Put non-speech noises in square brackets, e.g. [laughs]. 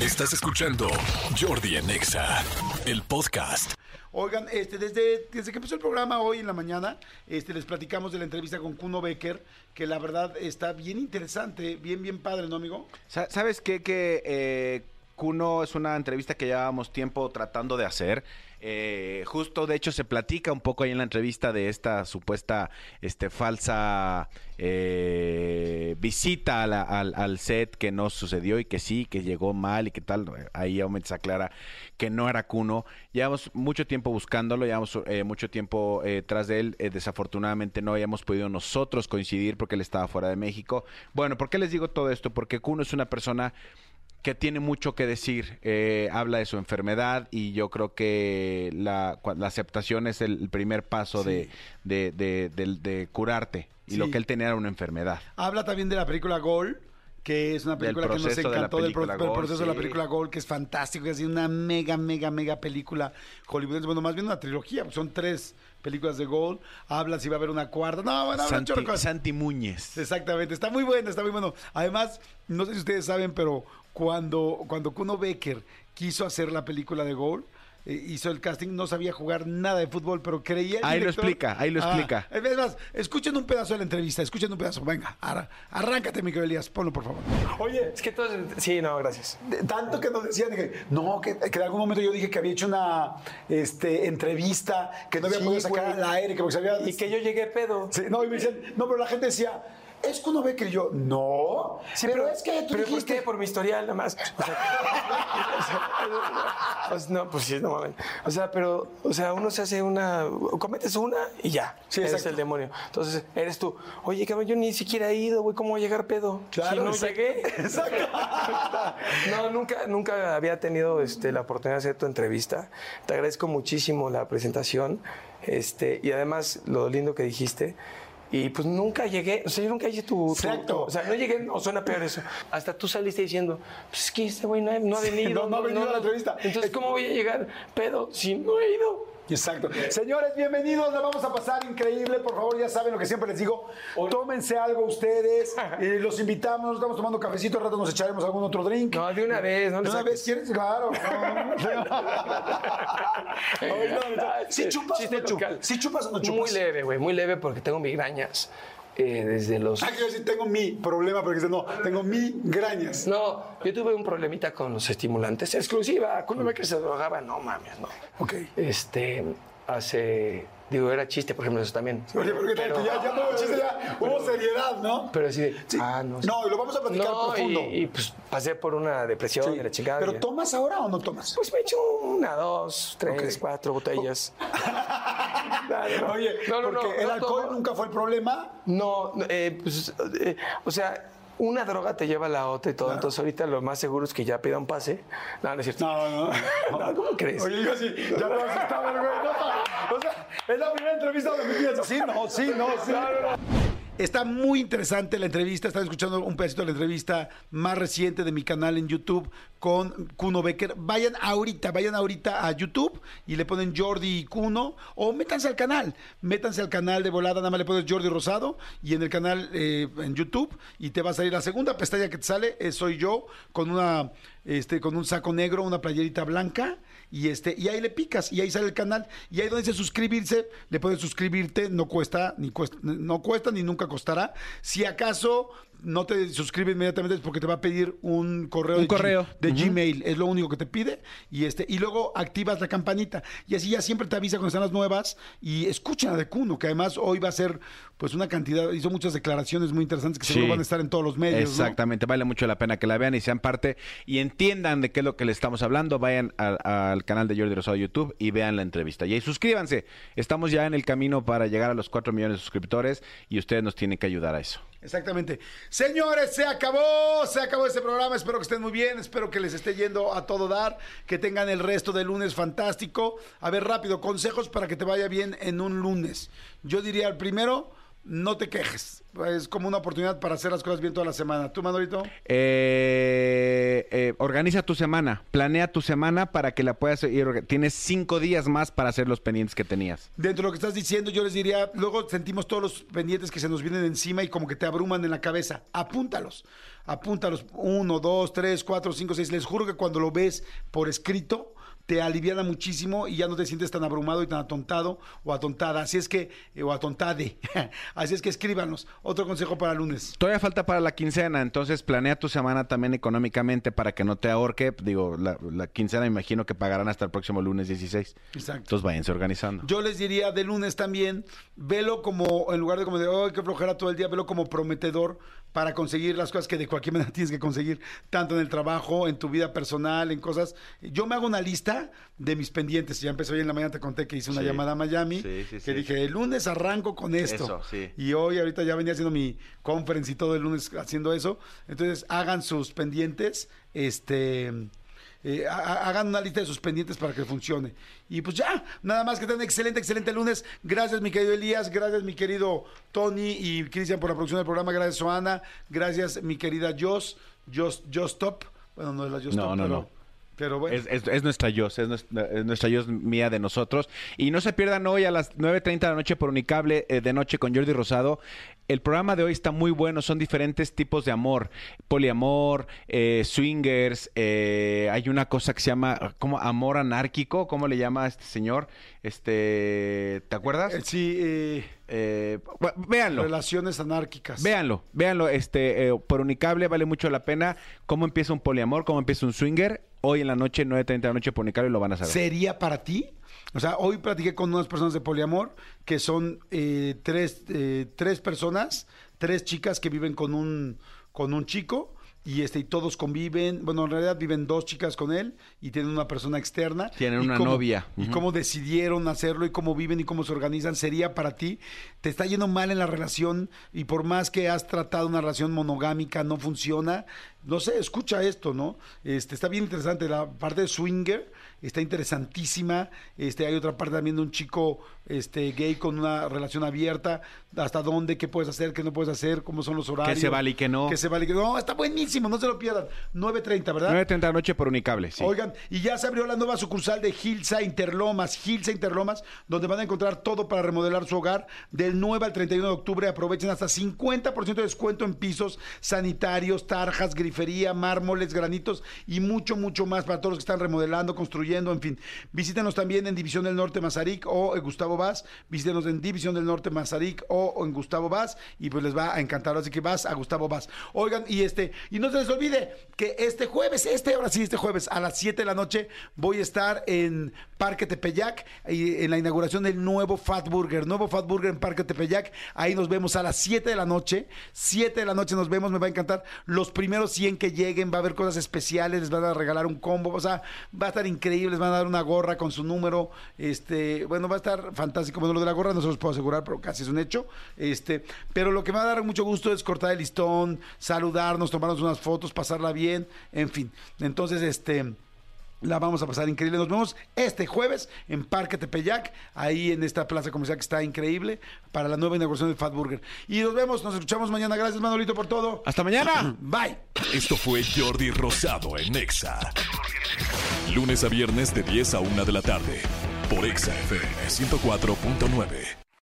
Estás escuchando Jordi en Exa, el podcast. Oigan, este, desde, desde que empezó el programa hoy en la mañana, este, les platicamos de la entrevista con Kuno Becker, que la verdad está bien interesante, bien, bien padre, ¿no, amigo? Sa- ¿Sabes qué? Que eh, Kuno es una entrevista que llevábamos tiempo tratando de hacer. Eh, justo, de hecho, se platica un poco ahí en la entrevista de esta supuesta este, falsa eh, visita al, set que no sucedió y que sí, que llegó mal y que tal. Ahí aún se aclara que no era Kuno. Llevamos mucho tiempo buscándolo, llevamos eh, mucho tiempo eh, tras de él. Eh, desafortunadamente no habíamos podido nosotros coincidir porque él estaba fuera de México. Bueno, ¿por qué les digo todo esto? Porque Kuno es una persona que tiene mucho que decir. Eh, habla de su enfermedad y yo creo que la, la aceptación es el, primer paso de, de, de- de- de curarte. Y Sí. lo que él tenía era una enfermedad. Habla también de la película Gol, que es una película que nos de encantó, del, pro- proceso de la película Gol, que es fantástico, que es una mega, mega, mega película hollywoodense. Bueno, más bien una trilogía, son tres películas de Gol. Habla si va a haber una cuarta. No, bueno, Santi. Santi Muñez. Exactamente, está muy bueno, está muy bueno. Además, no sé si ustedes saben, pero cuando, cuando Kuno Becker quiso hacer la película de Gol, eh, hizo el casting, no sabía jugar nada de fútbol, pero creía. Ahí lo explica, ahí lo Ah, explica. es más, escuchen un pedazo de la entrevista, escuchen un pedazo. Venga, arráncate, Miguel Elías, ponlo por favor. Oye, Es que todos. Sí, no, gracias. de- tanto que nos decían que no, que, que en algún momento yo dije que había hecho una este, entrevista, que no había Sí, podido sacar al aire, que porque se había. Y que yo llegué pedo. Sí, no, y me decían, no, pero la gente decía, es Kuno Becker. Y yo, no. Sí, pero, es que tú ¿Pero por dijiste. qué? Por mi historial, nada más. O sea, o [laughs] sea, no, pues sí, no mames. O sea, pero, o sea, uno se hace una. Cometes una y ya. Sí, eres exacto. el demonio. Entonces, eres tú. Oye, cabrón, yo ni siquiera he ido, güey. ¿Cómo voy a llegar pedo? Claro, Si no exacto. llegué. [laughs] Exacto. No, nunca, nunca había tenido este, la oportunidad de hacer tu entrevista. Te agradezco muchísimo la presentación. Este, y además, lo lindo que dijiste. Y pues nunca llegué, o sea, yo nunca hice tu, tu- Exacto. tu- o sea, no llegué, no suena peor eso. Hasta tú saliste diciendo, pues es que este güey no, ha- no ha Sí, venido. no, no ha venido a la entrevista. Entonces, ¿cómo voy a llegar pedo si no he ido? Exacto. Señores, bienvenidos. La vamos a pasar increíble. Por favor, ya saben lo que siempre les digo. Tómense algo ustedes. eh, los invitamos. Estamos tomando cafecito. Al rato nos echaremos algún otro drink. No, de una vez, no ¿De una vez quieres? Claro. [laughs] Ay, no, no. ¿Sí chupas no chupas? local. ¿Sí chupas o no chupas? Muy leve, güey, muy leve porque tengo migrañas eh, desde los... Ah, quiero decir, tengo mi problema, porque no, tengo migrañas. No, yo tuve un problemita con los estimulantes. Exclusiva, cuando me que se drogaba, no mames, no. Ok. Este, hace, digo, era chiste, por ejemplo, eso también. Oye, porque Pero- ya, ya no chiste, ya [laughs] hubo seriedad, ¿no? Pero así de, Sí. ah, no. No, y lo vamos a platicar No, profundo. Y, y, pues pasé por una depresión Sí. y la chingada. ¿Pero y- tomas ahora o no tomas? Pues me echo una, dos, tres, cuatro botellas. [laughs] [laughs] Oye, No, no, no, porque el no alcohol tomo. nunca fue el problema. No, eh, pues, eh, o sea, una droga te lleva a la otra y todo. Entonces, ahorita lo más seguro es que ya pida un pase. No, no es cierto. No, no. [laughs] No, ¿cómo crees? Oye, yo sí, ya no asustaba, güey. No, o sea, es la primera entrevista donde me piensas, sí, no, sí, no, sí. Está muy interesante la entrevista. Están escuchando un pedacito de la entrevista más reciente de mi canal en YouTube con Kuno Becker. Vayan ahorita, vayan ahorita a YouTube y le ponen Jordi y Kuno o métanse al canal. Métanse al canal de volada, nada más le pones Jordi Rosado y en el canal eh, en YouTube y te va a salir la segunda pestaña que te sale. soy yo con una este con un saco negro, una playerita blanca y este y ahí le picas y ahí sale el canal y ahí donde dice suscribirse le puedes suscribirte no cuesta ni cuesta no cuesta ni nunca costará si acaso no te suscribes inmediatamente es porque te va a pedir un correo Un de, G- correo. de Gmail es lo único que te pide y este y luego activas la campanita y así ya siempre te avisa cuando están las nuevas y escucha de Kuno que además hoy va a ser pues una cantidad hizo muchas declaraciones muy interesantes que seguro van a estar en todos los medios ¿no? Exactamente, vale mucho la pena que la vean y sean parte y entiendan de qué es lo que le estamos hablando. Vayan al, al canal de Jordi Rosado YouTube y vean la entrevista. Y ahí suscríbanse. Estamos ya en el camino para llegar a los 4 millones de suscriptores y ustedes nos tienen que ayudar a eso. Exactamente. Señores, se acabó, se acabó este programa. Espero que estén muy bien, espero que les esté yendo a todo dar, que tengan el resto del lunes fantástico. A ver, rápido, consejos para que te vaya bien en un lunes. Yo diría el primero, no te quejes. Es como una oportunidad para hacer las cosas bien toda la semana. ¿Tú, Manolito? Eh, eh, organiza tu semana, planea tu semana para que la puedas ir. Tienes cinco días más para hacer los pendientes que tenías. Dentro de lo que estás diciendo, yo les diría, luego sentimos todos los pendientes que se nos vienen encima y como que te abruman en la cabeza. Apúntalos. Apúntalos. Uno, dos, tres, cuatro, cinco, seis. Les juro que cuando lo ves por escrito, te aliviana muchísimo y ya no te sientes tan abrumado y tan atontado o atontada. Así es que, eh, o atontade. [laughs] Así es que escríbanos. Otro consejo para lunes. Todavía falta para la quincena, entonces planea tu semana también económicamente para que no te ahorque. Digo, la, la quincena me imagino que pagarán hasta el próximo lunes 16. Exacto. Entonces váyanse organizando. Yo les diría de lunes también, velo como, en lugar de como de, ay, qué flojera todo el día, velo como prometedor para conseguir las cosas que de cualquier manera [laughs] tienes que conseguir, tanto en el trabajo, en tu vida personal, en cosas. Yo me hago una lista de mis pendientes. Ya empecé hoy en la mañana, te conté que hice una Sí. llamada a Miami, Sí, sí, que sí. dije, el lunes arranco con esto. Eso, sí. Y hoy, ahorita ya venía haciendo mi conference y todo el lunes haciendo eso. Entonces, hagan sus pendientes, este... eh, ha- ha- hagan una lista de sus pendientes para que funcione. Y pues ya, nada más que tengan excelente, excelente lunes. Gracias, mi querido Elías. Gracias, mi querido Tony y Cristian por la producción del programa. Gracias, Joana. Gracias, mi querida Jos. Jos, Jos Top. Bueno, no es la Jos No, Top, no, pero, no. Pero bueno. Es, es- es nuestra yo, es nuestra, es nuestra yo mía de nosotros. Y no se pierdan hoy a las 9.30 de la noche por Unicable eh, de noche con Jordi Rosado. El programa de hoy está muy bueno, son diferentes tipos de amor. Poliamor, eh, swingers, eh, hay una cosa que se llama como amor anárquico, ¿cómo le llama a este señor? Este, ¿te acuerdas? Eh, sí, eh, Eh, véanlo. relaciones anárquicas. Véanlo, véanlo, este, eh, por Unicable vale mucho la pena cómo empieza un poliamor, cómo empieza un swinger. Hoy en la noche, 9.30 de la noche por Unicable lo van a saber. ¿Sería para ti? O sea, hoy platiqué con unas personas de poliamor que son eh, tres, eh, tres personas, tres chicas que viven con un, con un chico y este y todos conviven, bueno, en realidad viven dos chicas con él y tienen una persona externa. Tienen una cómo- novia. Y cómo decidieron hacerlo y cómo viven y cómo se organizan, sería para ti. Te está yendo mal en la relación y por más que has tratado una relación monogámica, no funciona. No sé, escucha esto, ¿no? Este, está bien interesante. La parte de swinger está interesantísima. Este, hay otra parte también de un chico este, gay con una relación abierta. Hasta dónde, qué puedes hacer, qué no puedes hacer, cómo son los horarios. se vale y qué no. Qué se vale y qué no. Está buenísimo, no se lo pierdan. 9.30, ¿verdad? 9.30 de la noche por Unicable, sí. Oigan, y ya se abrió la nueva sucursal de Gilsa Interlomas, Gilsa Interlomas, donde van a encontrar todo para remodelar su hogar. Del 9 al 31 de octubre aprovechen hasta 50% de descuento en pisos sanitarios, tarjas, grifería, mármoles, granitos y mucho, mucho más para todos los que están remodelando, construyendo, en fin. Visítenos también en División del Norte Mazarik o en Gustavo Vaz. Visítenos en División del Norte Mazarik o, en Gustavo Vaz y pues les va a encantar. Así que vas a Gustavo Vaz. Oigan, y este, y no se les olvide que este jueves, este ahora sí, este jueves a las 7 de la noche voy a estar en Parque Tepeyac y en la inauguración del nuevo Fat Burger, nuevo Fat Burger en Parque Tepeyac. Ahí nos vemos a las 7 de la noche. 7 de la noche nos vemos, me va a encantar. Los primeros 100 que lleguen va a haber cosas especiales, les van a regalar un combo, o sea, va a estar increíble, les van a dar una gorra con su número. Este, bueno, va a estar fantástico. Bueno, lo de la gorra no se los puedo asegurar, pero casi es un hecho. Este, pero lo que me va a dar mucho gusto es cortar el listón, saludarnos, tomarnos unas fotos, pasarla bien, en fin. Entonces, este la vamos a pasar increíble. Nos vemos este jueves en Parque Tepeyac, ahí en esta plaza comercial que está increíble, para la nueva inauguración del Fat Burger. Y nos vemos, nos escuchamos mañana. Gracias, Manolito, por todo. ¡Hasta mañana! [clears throat] Bye. Esto fue Jordi Rosado en Exa. Lunes a viernes de 10 a 1 de la tarde. Por Exa FM 104.9.